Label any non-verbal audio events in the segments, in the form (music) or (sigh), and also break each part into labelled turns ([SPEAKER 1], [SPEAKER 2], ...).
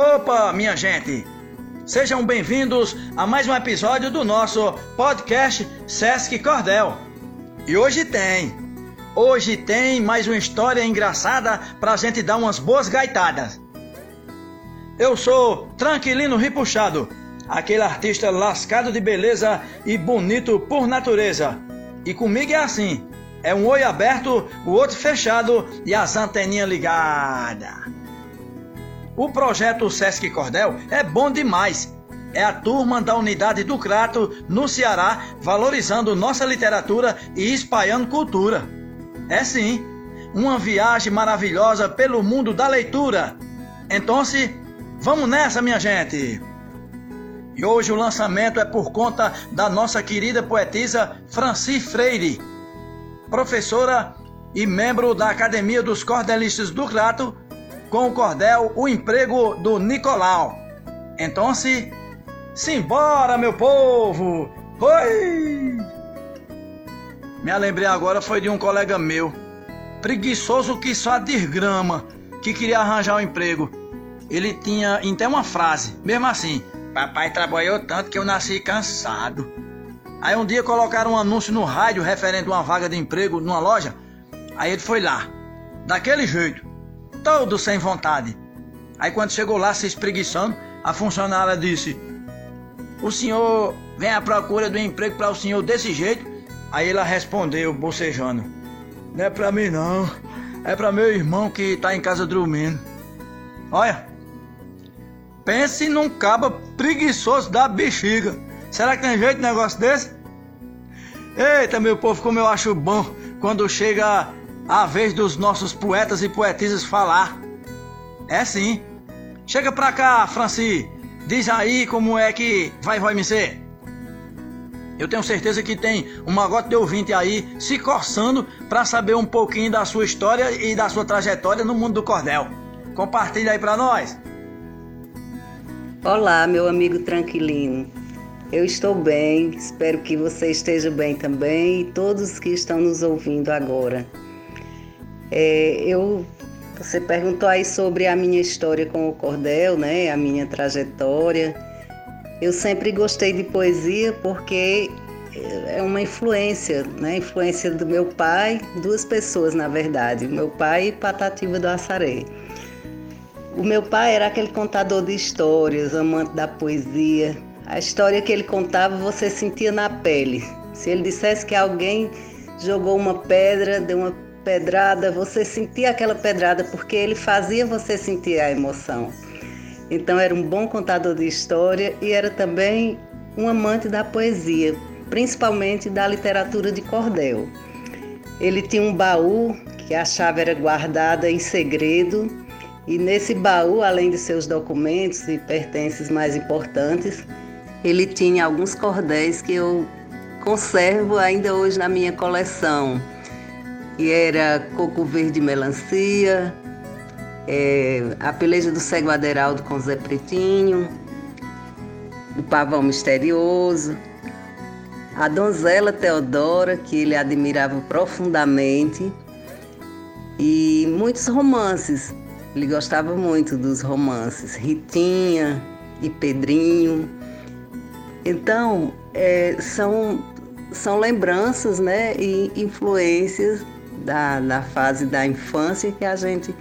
[SPEAKER 1] Opa, minha gente! Sejam bem-vindos a mais um episódio do nosso podcast Sesc Cordel. E hoje tem, hoje tem mais uma história engraçada pra gente dar umas boas gaitadas. Eu sou Tranquilino Ripuxado, aquele artista lascado de beleza e bonito por natureza. E comigo é assim, é um olho aberto, o outro fechado e as anteninhas ligadas. O projeto Sesc Cordel é bom demais. É a turma da unidade do Crato, no Ceará, valorizando nossa literatura e espalhando cultura. É sim, uma viagem maravilhosa pelo mundo da leitura. Então, vamos nessa, minha gente! E hoje o lançamento é por conta da nossa querida poetisa Franci Freire, professora e membro da Academia dos Cordelistas do Crato, com o cordel O Emprego do Nicolau. Então se simbora, meu povo! Oi! Me lembrei agora foi de um colega meu, preguiçoso que só desgrama, que queria arranjar um emprego. Ele tinha até uma frase, mesmo assim: Papai trabalhou tanto que eu nasci cansado. Aí um dia colocaram um anúncio no rádio referente a uma vaga de emprego numa loja. Aí ele foi lá, daquele jeito todo sem vontade. Aí quando chegou lá se espreguiçando, a funcionária disse: O senhor vem à procura do emprego para o senhor desse jeito? Aí ela respondeu, bocejando: Não é para mim não, é para meu irmão que está em casa dormindo. Olha, pense num caba preguiçoso da bexiga. Será que tem jeito de negócio desse? Eita, meu povo, como eu acho bom quando chega a vez dos nossos poetas e poetisas falar. É sim. Chega pra cá, Franci. Diz aí como é que vai, vai me ser. Eu tenho certeza que tem uma gota de ouvinte aí se coçando para saber um pouquinho da sua história e da sua trajetória no mundo do cordel. Compartilha aí para nós.
[SPEAKER 2] Olá, meu amigo tranquilino. Eu estou bem, espero que você esteja bem também e todos que estão nos ouvindo agora. É, eu, você perguntou aí sobre a minha história com o cordel, né? A minha trajetória. Eu sempre gostei de poesia porque é uma influência, né? Influência do meu pai, duas pessoas na verdade, meu pai e Patativa do Assaré. O meu pai era aquele contador de histórias, amante da poesia. A história que ele contava você sentia na pele. Se ele dissesse que alguém jogou uma pedra, deu uma pedrada, você sentia aquela pedrada porque ele fazia você sentir a emoção. Então era um bom contador de história e era também um amante da poesia, principalmente da literatura de cordel. Ele tinha um baú que a chave era guardada em segredo e nesse baú, além de seus documentos e pertences mais importantes, ele tinha alguns cordéis que eu conservo ainda hoje na minha coleção que era coco verde melancia, é, a peleja do cego Aderaldo com Zé Pretinho, o pavão misterioso, a donzela Teodora, que ele admirava profundamente, e muitos romances. Ele gostava muito dos romances, Ritinha e Pedrinho. Então, é, são, são lembranças né, e influências da, da fase da infância que a gente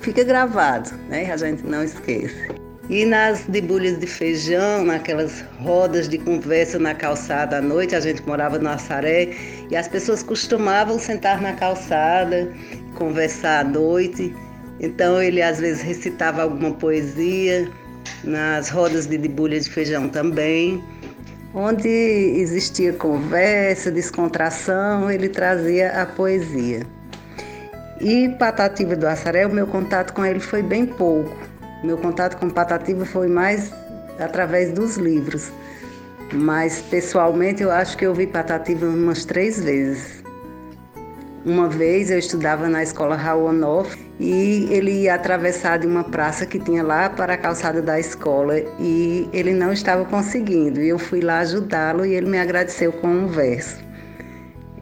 [SPEAKER 2] fica gravado, né? A gente não esquece. E nas debulhas de feijão, naquelas rodas de conversa na calçada à noite, a gente morava no Assaré e as pessoas costumavam sentar na calçada, conversar à noite. Então ele às vezes recitava alguma poesia nas rodas de debulha de feijão também onde existia conversa, descontração, ele trazia a poesia. E Patativa do Assaré, o meu contato com ele foi bem pouco. Meu contato com Patativa foi mais através dos livros. Mas pessoalmente eu acho que eu vi Patativa umas três vezes. Uma vez eu estudava na escola Raul Onoff e ele ia atravessar de uma praça que tinha lá para a calçada da escola e ele não estava conseguindo. E eu fui lá ajudá-lo e ele me agradeceu com um verso.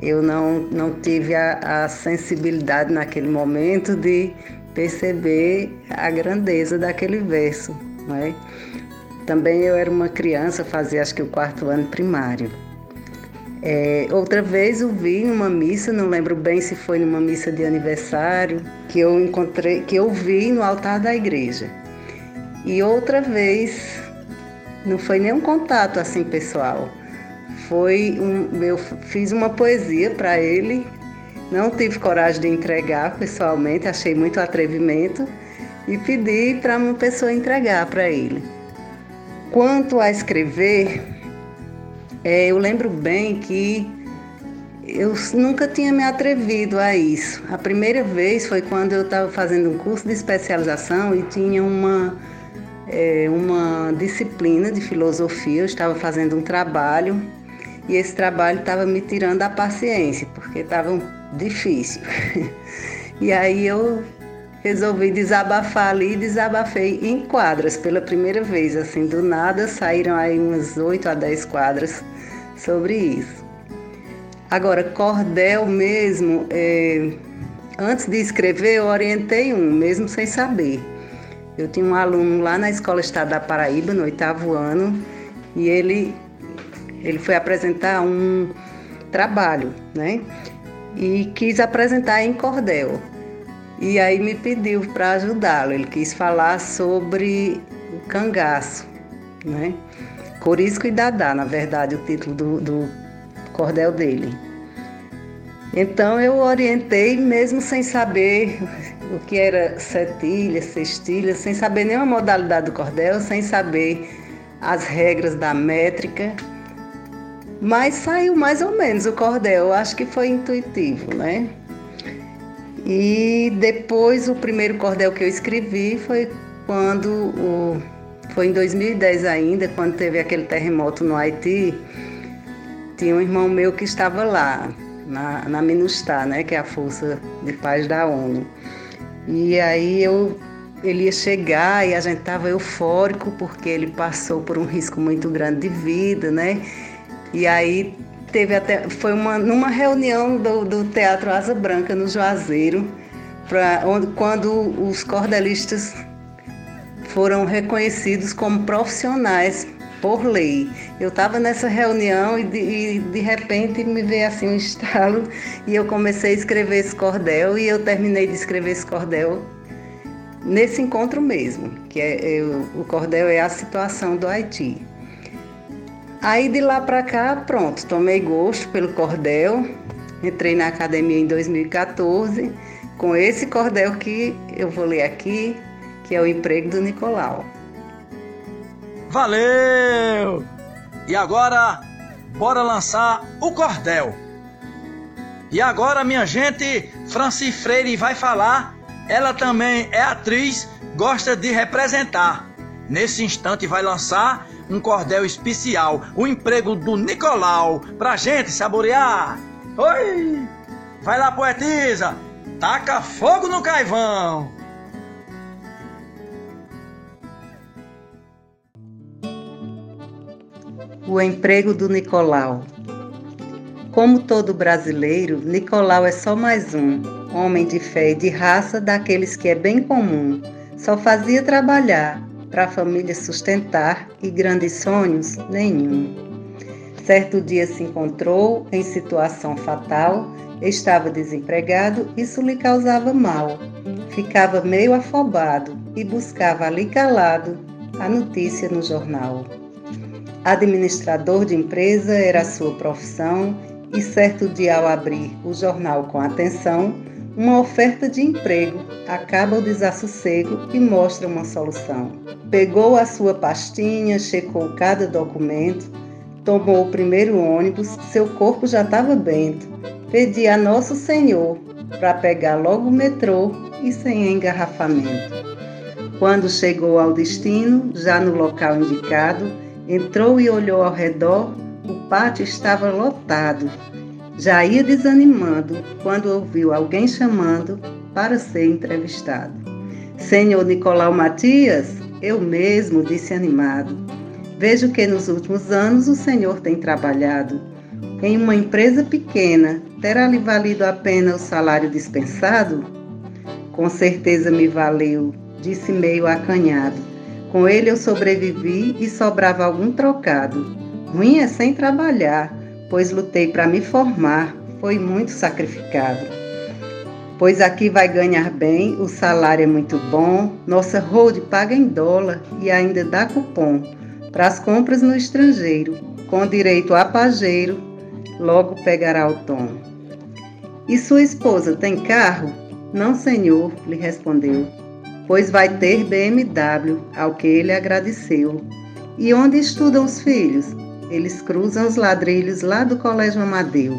[SPEAKER 2] Eu não, não tive a, a sensibilidade naquele momento de perceber a grandeza daquele verso. Não é? Também eu era uma criança, fazia acho que o quarto ano primário. É, outra vez eu vi numa missa, não lembro bem se foi numa missa de aniversário, que eu encontrei, que eu vi no altar da igreja. E outra vez, não foi nenhum contato assim pessoal. Foi um, eu fiz uma poesia para ele, não tive coragem de entregar pessoalmente, achei muito atrevimento e pedi para uma pessoa entregar para ele. Quanto a escrever, é, eu lembro bem que eu nunca tinha me atrevido a isso. A primeira vez foi quando eu estava fazendo um curso de especialização e tinha uma, é, uma disciplina de filosofia. Eu estava fazendo um trabalho e esse trabalho estava me tirando a paciência, porque estava difícil. (laughs) e aí eu resolvi desabafar ali e desabafei em quadras pela primeira vez. Assim, do nada saíram aí umas 8 a 10 quadras sobre isso. Agora, cordel mesmo, é, antes de escrever, eu orientei um, mesmo sem saber. Eu tinha um aluno lá na Escola Estado da Paraíba, no oitavo ano, e ele, ele foi apresentar um trabalho, né? E quis apresentar em cordel. E aí me pediu para ajudá-lo. Ele quis falar sobre o cangaço, né? Corisco e Dadá, na verdade, o título do, do cordel dele. Então eu orientei, mesmo sem saber o que era setilha, sextilha, sem saber nenhuma modalidade do cordel, sem saber as regras da métrica. Mas saiu mais ou menos o cordel, acho que foi intuitivo, né? E depois o primeiro cordel que eu escrevi foi quando o foi em 2010 ainda, quando teve aquele terremoto no Haiti. Tinha um irmão meu que estava lá, na, na MINUSTAH, né, que é a Força de Paz da ONU. E aí eu, ele ia chegar e a gente estava eufórico porque ele passou por um risco muito grande de vida, né? E aí teve até foi uma numa reunião do, do Teatro Asa Branca no Juazeiro, pra, onde, quando os cordelistas foram reconhecidos como profissionais por lei. Eu estava nessa reunião e de, e de, repente me veio assim um estalo e eu comecei a escrever esse cordel e eu terminei de escrever esse cordel nesse encontro mesmo, que é, eu, o cordel é a situação do Haiti. Aí de lá para cá, pronto, tomei gosto pelo cordel, entrei na academia em 2014 com esse cordel que eu vou ler aqui, que é o emprego do Nicolau.
[SPEAKER 1] Valeu! E agora, bora lançar o cordel. E agora, minha gente, Franci Freire vai falar. Ela também é atriz, gosta de representar. Nesse instante vai lançar um cordel especial, o emprego do Nicolau, pra gente saborear. Oi! Vai lá, poetisa! Taca fogo no caivão!
[SPEAKER 2] O emprego do Nicolau. Como todo brasileiro, Nicolau é só mais um, homem de fé e de raça daqueles que é bem comum. Só fazia trabalhar, para a família sustentar e grandes sonhos nenhum. Certo dia se encontrou em situação fatal, estava desempregado, isso lhe causava mal. Ficava meio afobado e buscava ali calado a notícia no jornal. Administrador de empresa era sua profissão e certo dia ao abrir o jornal com atenção, uma oferta de emprego acaba o desassossego e mostra uma solução. Pegou a sua pastinha, checou cada documento, tomou o primeiro ônibus, seu corpo já estava bento. Pedi a Nosso Senhor para pegar logo o metrô e sem engarrafamento. Quando chegou ao destino, já no local indicado, Entrou e olhou ao redor, o pátio estava lotado. Já ia desanimando quando ouviu alguém chamando para ser entrevistado. Senhor Nicolau Matias, eu mesmo, disse animado. Vejo que nos últimos anos o senhor tem trabalhado. Em uma empresa pequena, terá lhe valido a pena o salário dispensado? Com certeza me valeu, disse meio acanhado. Com ele eu sobrevivi e sobrava algum trocado. Ruim é sem trabalhar, pois lutei para me formar, foi muito sacrificado. Pois aqui vai ganhar bem, o salário é muito bom, nossa road paga em dólar e ainda dá cupom para as compras no estrangeiro, com direito a pajeiro, logo pegará o tom. E sua esposa tem carro? Não, senhor, lhe respondeu, pois vai ter BMW, ao que ele agradeceu. E onde estudam os filhos? Eles cruzam os ladrilhos lá do Colégio Amadeu.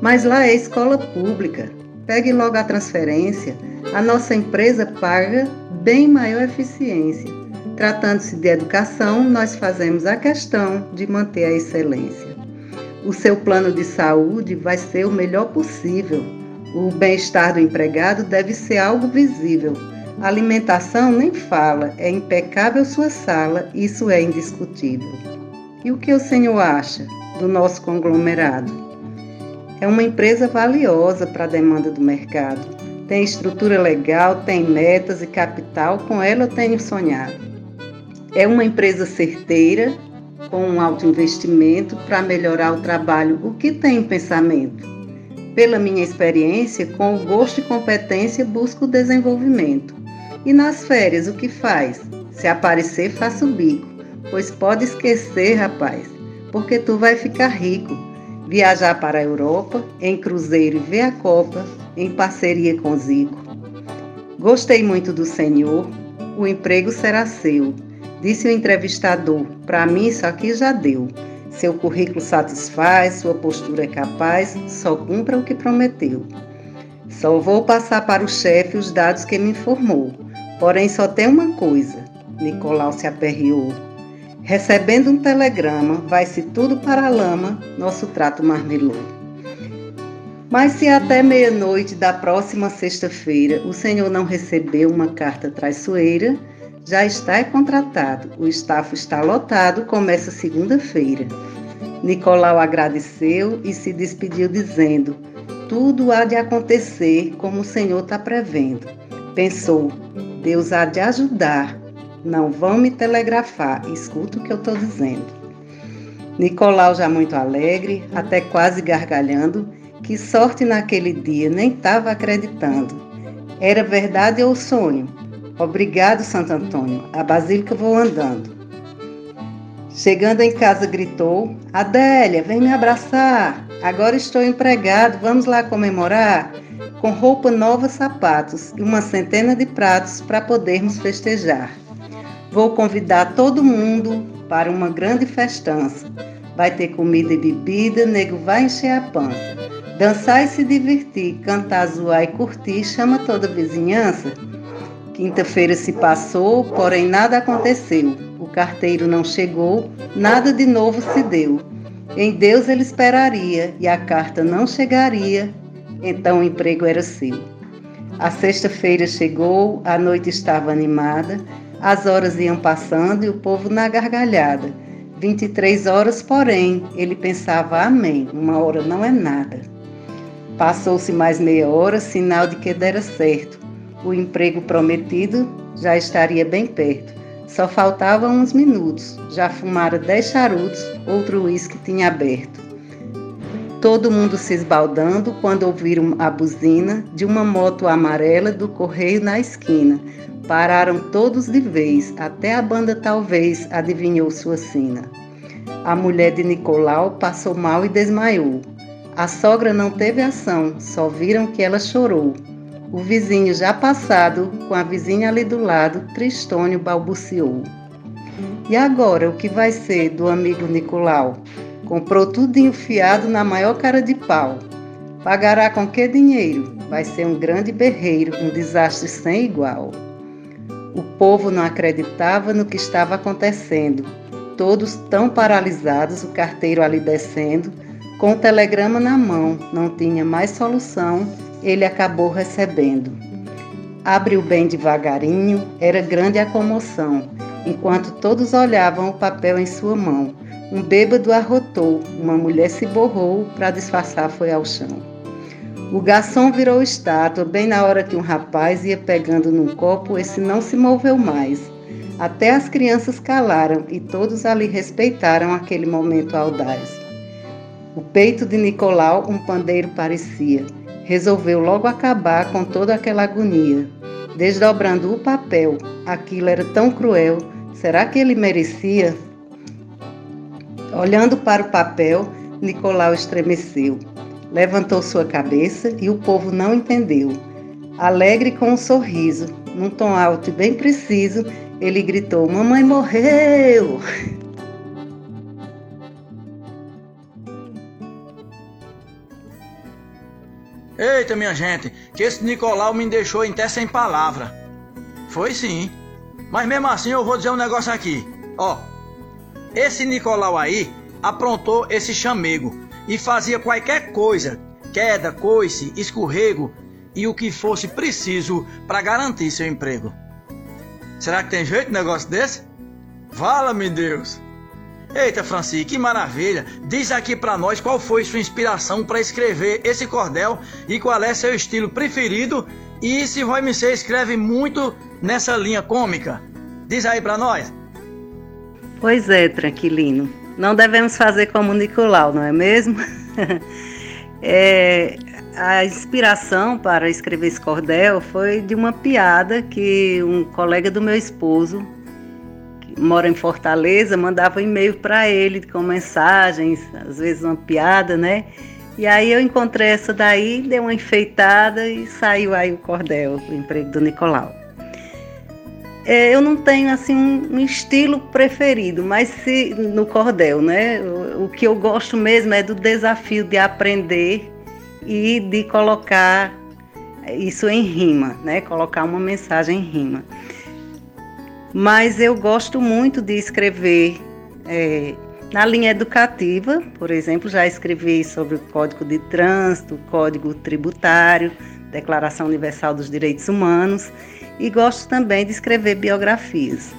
[SPEAKER 2] Mas lá é escola pública. Pegue logo a transferência. A nossa empresa paga bem maior eficiência. Tratando-se de educação, nós fazemos a questão de manter a excelência. O seu plano de saúde vai ser o melhor possível. O bem-estar do empregado deve ser algo visível. Alimentação nem fala, é impecável sua sala, isso é indiscutível. E o que o senhor acha do nosso conglomerado? É uma empresa valiosa para a demanda do mercado. Tem estrutura legal, tem metas e capital, com ela eu tenho sonhado. É uma empresa certeira, com um alto investimento para melhorar o trabalho, o que tem em pensamento. Pela minha experiência, com o gosto e competência, busco o desenvolvimento. E nas férias, o que faz? Se aparecer, faça o bico pois pode esquecer, rapaz, porque tu vai ficar rico. Viajar para a Europa em cruzeiro e ver a Copa em parceria com Zico. Gostei muito do senhor, o emprego será seu, disse o entrevistador. Para mim, isso aqui já deu. Seu currículo satisfaz, sua postura é capaz, só cumpra o que prometeu. Só vou passar para o chefe os dados que me informou. Porém, só tem uma coisa. Nicolau se aperreou. Recebendo um telegrama, vai-se tudo para a lama, nosso trato marmelou. Mas se até meia-noite da próxima sexta-feira o senhor não recebeu uma carta traiçoeira, já está contratado, o estafo está lotado, começa segunda-feira. Nicolau agradeceu e se despediu dizendo: Tudo há de acontecer como o Senhor está prevendo. Pensou: Deus há de ajudar, não vão me telegrafar, escuta o que eu estou dizendo. Nicolau, já muito alegre, até quase gargalhando, que sorte naquele dia, nem estava acreditando. Era verdade ou sonho? Obrigado, Santo Antônio, a Basílica vou andando. Chegando em casa, gritou: Adélia, vem me abraçar. Agora estou empregado, vamos lá comemorar? Com roupa nova, sapatos e uma centena de pratos para podermos festejar. Vou convidar todo mundo para uma grande festança. Vai ter comida e bebida, nego vai encher a pança. Dançar e se divertir, cantar, zoar e curtir, chama toda a vizinhança. Quinta-feira se passou, porém nada aconteceu. Carteiro não chegou, nada de novo se deu. Em Deus ele esperaria e a carta não chegaria, então o emprego era seu. A sexta-feira chegou, a noite estava animada, as horas iam passando e o povo na gargalhada. 23 horas, porém, ele pensava: Amém, uma hora não é nada. Passou-se mais meia hora, sinal de que dera certo. O emprego prometido já estaria bem perto. Só faltavam uns minutos. Já fumara dez charutos, outro uísque tinha aberto. Todo mundo se esbaldando quando ouviram a buzina de uma moto amarela do correio na esquina. Pararam todos de vez, até a banda talvez adivinhou sua sina. A mulher de Nicolau passou mal e desmaiou. A sogra não teve ação, só viram que ela chorou. O vizinho já passado, com a vizinha ali do lado, Tristônio balbuciou. E agora, o que vai ser do amigo Nicolau? Comprou tudo enfiado na maior cara de pau. Pagará com que dinheiro? Vai ser um grande berreiro, um desastre sem igual. O povo não acreditava no que estava acontecendo. Todos tão paralisados, o carteiro ali descendo, com o telegrama na mão, não tinha mais solução, ele acabou recebendo. Abriu bem devagarinho, era grande a comoção, enquanto todos olhavam o papel em sua mão. Um bêbado arrotou, uma mulher se borrou, para disfarçar foi ao chão. O garçom virou estátua bem na hora que um rapaz ia pegando num copo, esse não se moveu mais. Até as crianças calaram e todos ali respeitaram aquele momento audaz. O peito de Nicolau um pandeiro parecia. Resolveu logo acabar com toda aquela agonia. Desdobrando o papel, aquilo era tão cruel. Será que ele merecia? Olhando para o papel, Nicolau estremeceu. Levantou sua cabeça e o povo não entendeu. Alegre com um sorriso, num tom alto e bem preciso, ele gritou: Mamãe morreu!
[SPEAKER 1] Eita, minha gente, que esse Nicolau me deixou até sem palavra. Foi sim. Mas mesmo assim eu vou dizer um negócio aqui. Ó, esse Nicolau aí aprontou esse chamego e fazia qualquer coisa, queda, coice, escorrego e o que fosse preciso para garantir seu emprego. Será que tem jeito um negócio desse? Fala-me Deus! Eita, Franci, que maravilha! Diz aqui para nós qual foi sua inspiração para escrever esse cordel e qual é seu estilo preferido e se Roy Missê escreve muito nessa linha cômica. Diz aí para nós.
[SPEAKER 2] Pois é, Tranquilino. Não devemos fazer como Nicolau, não é mesmo? (laughs) é, a inspiração para escrever esse cordel foi de uma piada que um colega do meu esposo, que mora em Fortaleza, mandava um e-mail para ele com mensagens, às vezes uma piada, né? E aí eu encontrei essa daí, dei uma enfeitada e saiu aí o cordel, o emprego do Nicolau. É, eu não tenho assim um, um, estilo preferido, mas se no cordel, né? O, o, que eu gosto mesmo é do desafio de aprender e de colocar isso em rima, né? Colocar uma mensagem em rima. Mas eu gosto muito de escrever é, na linha educativa, por exemplo, já escrevi sobre o Código de Trânsito, Código Tributário, Declaração Universal dos Direitos Humanos e gosto também de escrever biografias.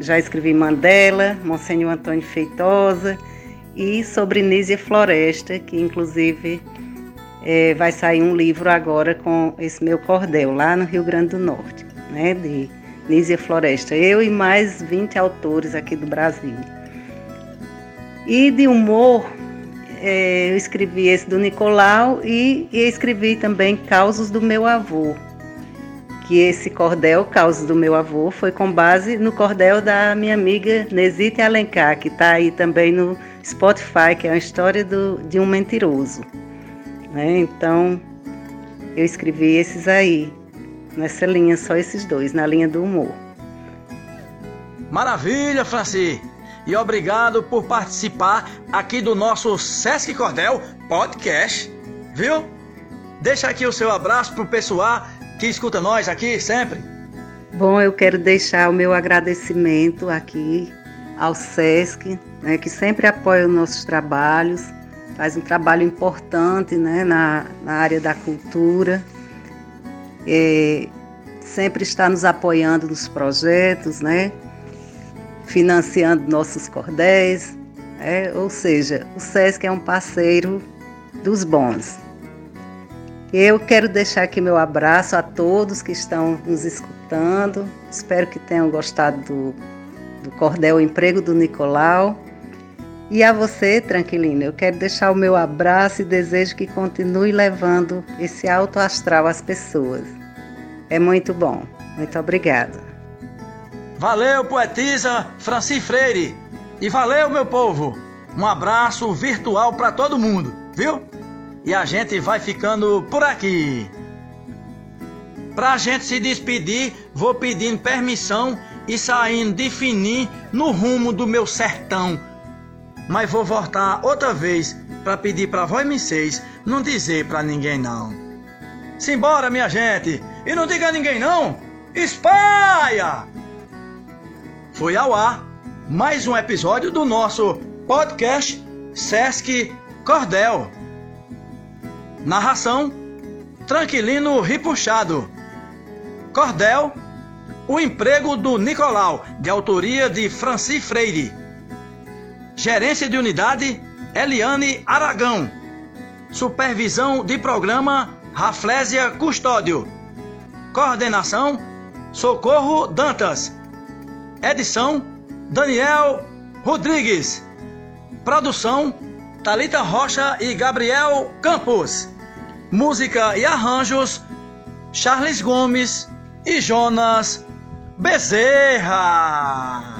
[SPEAKER 2] Já escrevi Mandela, Monsenhor Antônio Feitosa e sobre Nízia Floresta, que inclusive é, vai sair um livro agora com esse meu cordel, lá no Rio Grande do Norte, né, de Nízia Floresta. Eu e mais 20 autores aqui do Brasil. E de humor, é, eu escrevi esse do Nicolau e, e escrevi também Causos do Meu Avô, que esse cordel, causa do meu avô, foi com base no cordel da minha amiga Nesite Alencar, que está aí também no Spotify, que é a história do, de um mentiroso. Né? Então, eu escrevi esses aí, nessa linha, só esses dois, na linha do humor.
[SPEAKER 1] Maravilha, Franci! E obrigado por participar aqui do nosso Sesc Cordel Podcast, viu? Deixa aqui o seu abraço pro pessoal que escuta nós aqui sempre.
[SPEAKER 2] Bom, eu quero deixar o meu agradecimento aqui ao SESC, né, que sempre apoia os nossos trabalhos, faz um trabalho importante né, na, na área da cultura, e sempre está nos apoiando nos projetos, né, financiando nossos cordéis, né, ou seja, o SESC é um parceiro dos bons. Eu quero deixar aqui meu abraço a todos que estão nos escutando. Espero que tenham gostado do, do cordel Emprego do Nicolau. E a você, Tranquilina, eu quero deixar o meu abraço e desejo que continue levando esse alto astral às pessoas. É muito bom. Muito obrigada.
[SPEAKER 1] Valeu, poetisa Franci Freire. E valeu, meu povo. Um abraço virtual para todo mundo, viu? E a gente vai ficando por aqui. Pra gente se despedir, vou pedindo permissão e saindo de fininho no rumo do meu sertão. Mas vou voltar outra vez para pedir para vós vocês não dizer para ninguém não. Simbora, minha gente! E não diga a ninguém não! Espalha! Foi ao ar mais um episódio do nosso podcast Sesc Cordel. Narração: Tranquilino Ripuxado. Cordel: O Emprego do Nicolau, de autoria de Franci Freire. Gerência de Unidade: Eliane Aragão. Supervisão de Programa: Raflésia Custódio. Coordenação Socorro Dantas. Edição Daniel Rodrigues. Produção Talita Rocha e Gabriel Campos. Música e arranjos Charles Gomes e Jonas Bezerra.